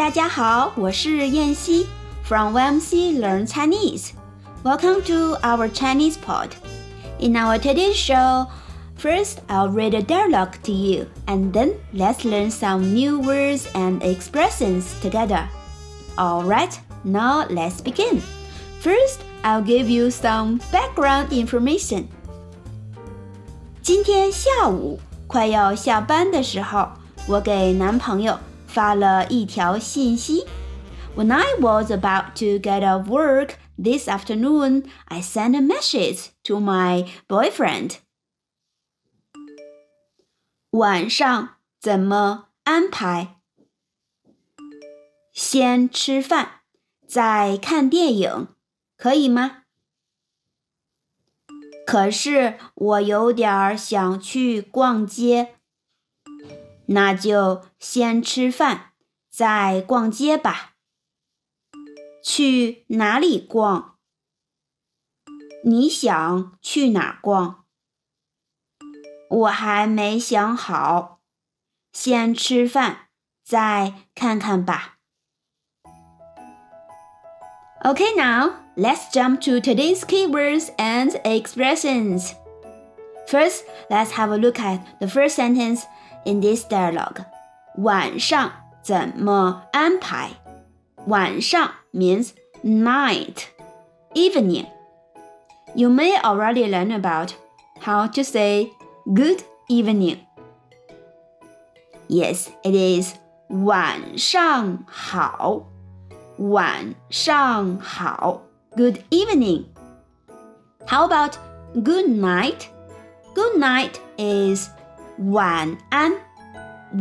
大家好，我是燕西，from YMC Learn Chinese. Welcome to our Chinese pod. In our today's show, first I'll read a dialogue to you, and then let's learn some new words and expressions together. Alright, now let's begin. First, I'll give you some background information. 今天下午快要下班的时候，我给男朋友 发了一条信息。When I was about to get off work this afternoon, I sent a message to my boyfriend. 晚上怎么安排？先吃饭，再看电影，可以吗？可是我有点想去逛街。那就先吃饭，再逛街吧。去哪里逛？你想去哪儿逛？我还没想好，先吃饭，再看看吧。Okay, now let's jump to today's keywords and expressions. First, let's have a look at the first sentence in this dialogue. 晚上怎么安排？晚上 means night, evening. You may already learn about how to say good evening. Yes, it is 晚上好，晚上好。Good evening. How about good night? Good night is 晚安，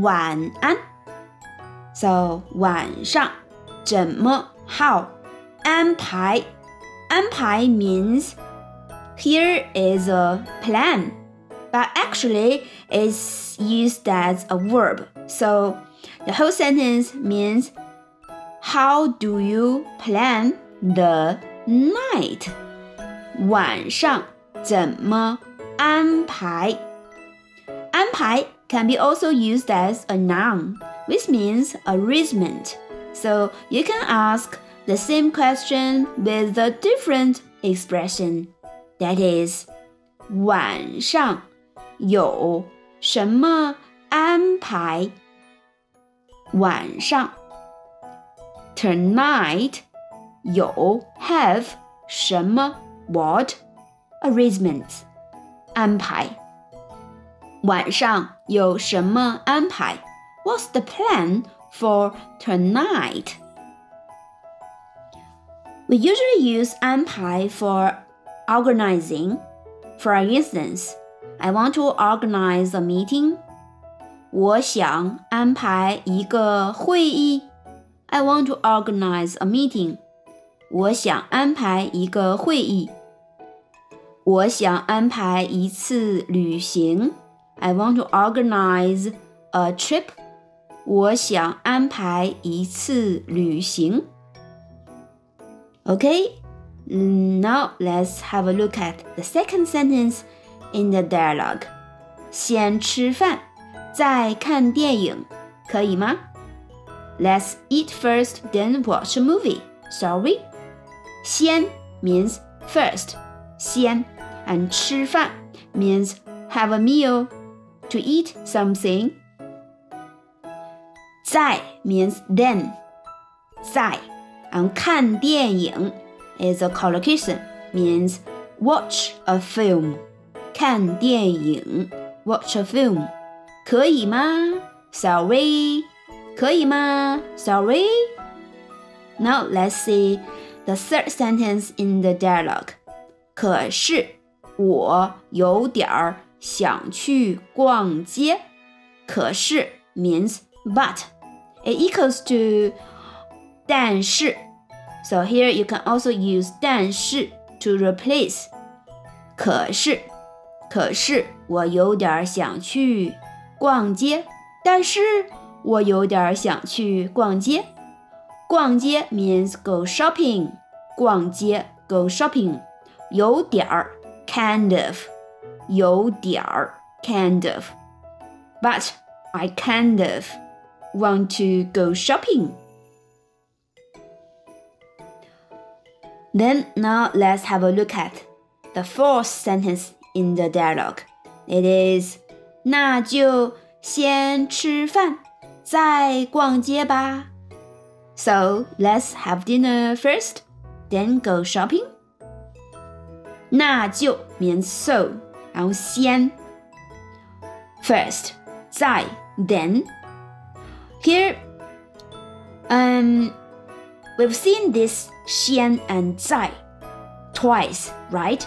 晚安。So 晚上怎么 how 安排？安排 means here is a plan, but actually it's used as a verb. So the whole sentence means how do you plan the night? 晚上怎么安排？安排 can be also used as a noun, which means arrangement. So you can ask the same question with a different expression. That is, 晚上有什么安排？晚上 tonight 有 have 什么 what arrangements 安排。 晚上有什么安排？What's the plan for tonight? We usually use 安排 for organizing. For instance, I want to organize a meeting. 我想安排一个会议。I want to organize a meeting. 我想安排一个会议。我想安排一次旅行。 I want to organize a trip. 我想安排一次旅行。Okay, now let's have a look at the second sentence in the dialogue. 先吃饭，再看电影，可以吗？Let's eat first, then watch a movie. Sorry. 先 means first, 先 and 吃饭 means have a meal to eat something. 再 means then. 再 on 看电影 is a collocation means watch a film. 看电影 watch a film. 可以吗？Sorry. 可以吗？Sorry. Now let's see the third sentence in the dialogue. 可是我有点儿想去逛街，可是 means but it equals to 但是 so here you can also use 但是 to replace 可是可是我有点想去逛街，但是我有点想去逛街。逛街 means go shopping，逛街 go shopping，有点儿 kind of。 有点儿 kind of. But I kind of want to go shopping. Then now let's have a look at the fourth sentence in the dialogue. It is 那就先吃饭，再逛街吧。So let's have dinner first, then go shopping. 那就 means so first 再 then here um we've seen this 先 and "再" twice right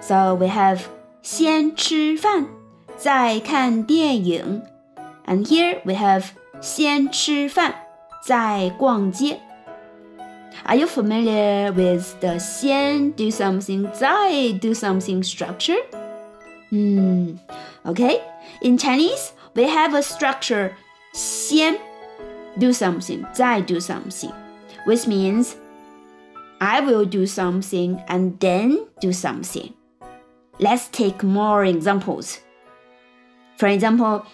so we have 先吃饭再看电影。And here we have 先吃饭再逛街。Are you familiar with the 先 do something 再 do something structure? Hmm. Okay. In Chinese, we have a structure 先 do something 再 do something, which means I will do something and then do something. Let's take more examples. For example,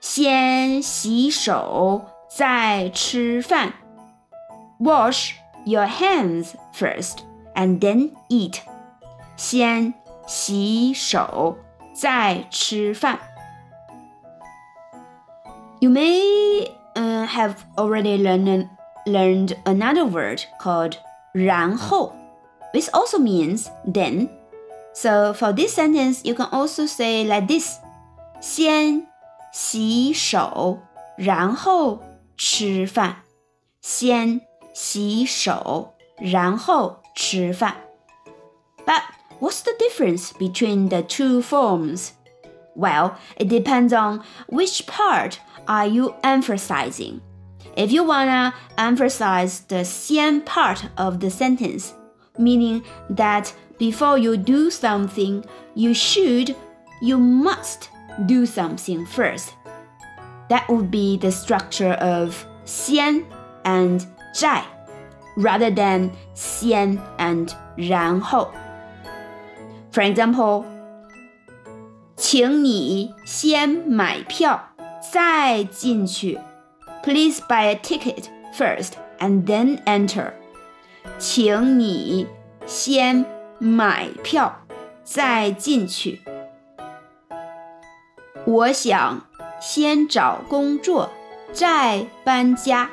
先洗手再吃饭 wash your hands first and then eat. 先洗手， 再吃饭。You may uh, have already learned learned another word called 然后, which also means then. So for this sentence, you can also say like this: 先洗手，然后吃饭。先洗手，然后吃饭。But what's the difference between the two forms? Well, it depends on which part are you emphasizing. If you wanna emphasize the 先 part of the sentence, meaning that before you do something, you should, you must do something first. That would be the structure of 先 and 在 rather than 先 and 然后。 For example, 请你先买票再进去。Please buy a ticket first and then enter. 请你先买票再进去。我想先找工作再搬家。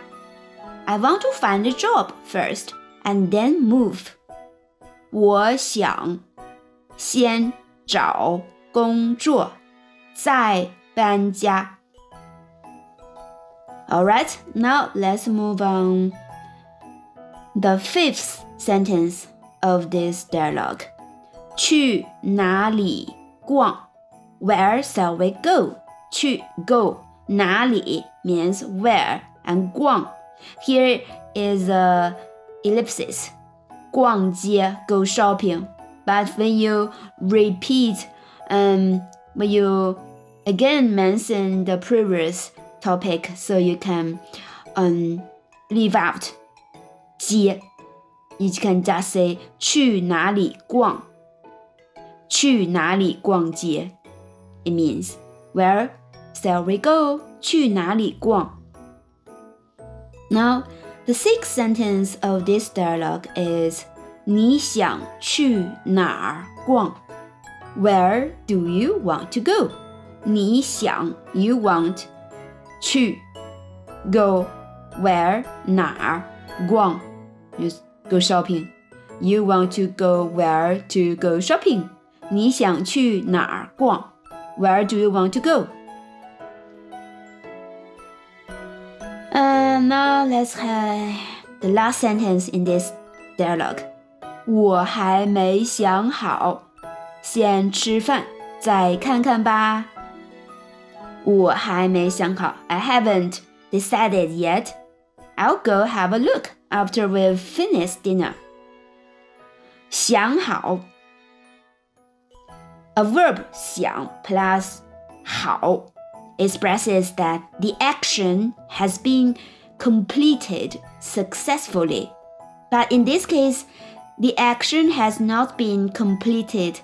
I want to find a job first and then move. 我想 先找工作，再搬家。Alright, now let's move on. The fifth sentence of this dialogue. 去哪里逛？Where shall we go? 去 go 哪里 means where and 逛 here is a ellipsis. 逛街 go shopping. But when you repeat um when you again mention the previous topic so you can um leave out 街 you can just say 去哪里逛去哪里逛街 it means where shall we go 去哪里逛 now, the sixth sentence of this dialogue is 你想去哪儿逛? Where do you want to go? 你想 you want 去 go where 哪儿逛 you go shopping. You want to go where to go shopping? 你想去哪儿逛? Where do you want to go? And now let's have the last sentence in this dialogue. 我还没想好，先吃饭再看看吧。我还没想好，I haven't decided yet. I'll go have a look after we've finished dinner. 想好，a verb 想 plus 好 expresses that the action has been completed successfully. But in this case, the action has not been completed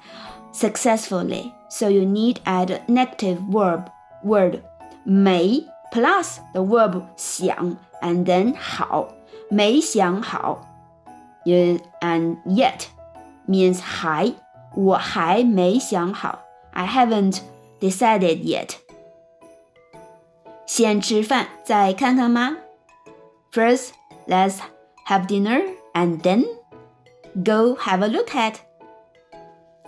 successfully. So you need add negative verb word 没 plus the verb 想 and then 好没想好 and yet means 还，我还没想好。I haven't decided yet. 先吃饭再看看吗？First, let's have dinner and then go have a look at.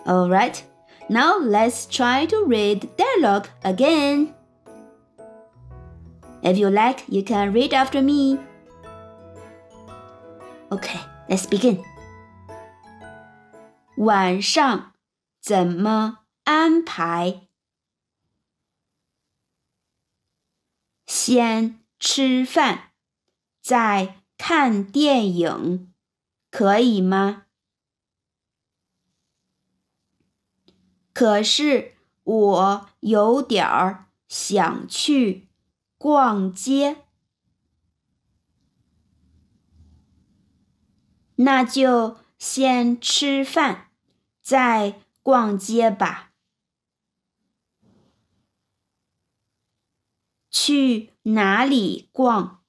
Alright, now let's try to read dialogue again. If you like, you can read after me. Okay, let's begin. 晚上怎么安排？先吃饭，再看电影， 可以吗？可是我有点儿想去逛街，那就先吃饭，再逛街吧。去哪里逛？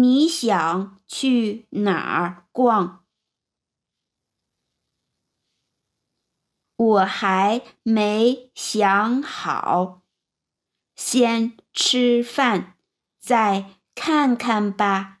你想去哪儿逛？我还没想好，先吃饭，再看看吧。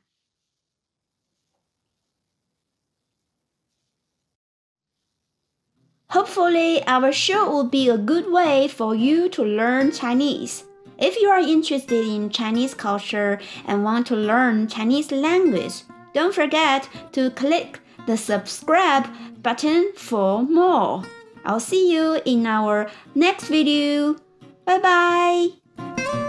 Hopefully, our show will be a good way for you to learn Chinese. If you are interested in Chinese culture and want to learn Chinese language, don't forget to click the subscribe button for more. I'll see you in our next video. Bye bye.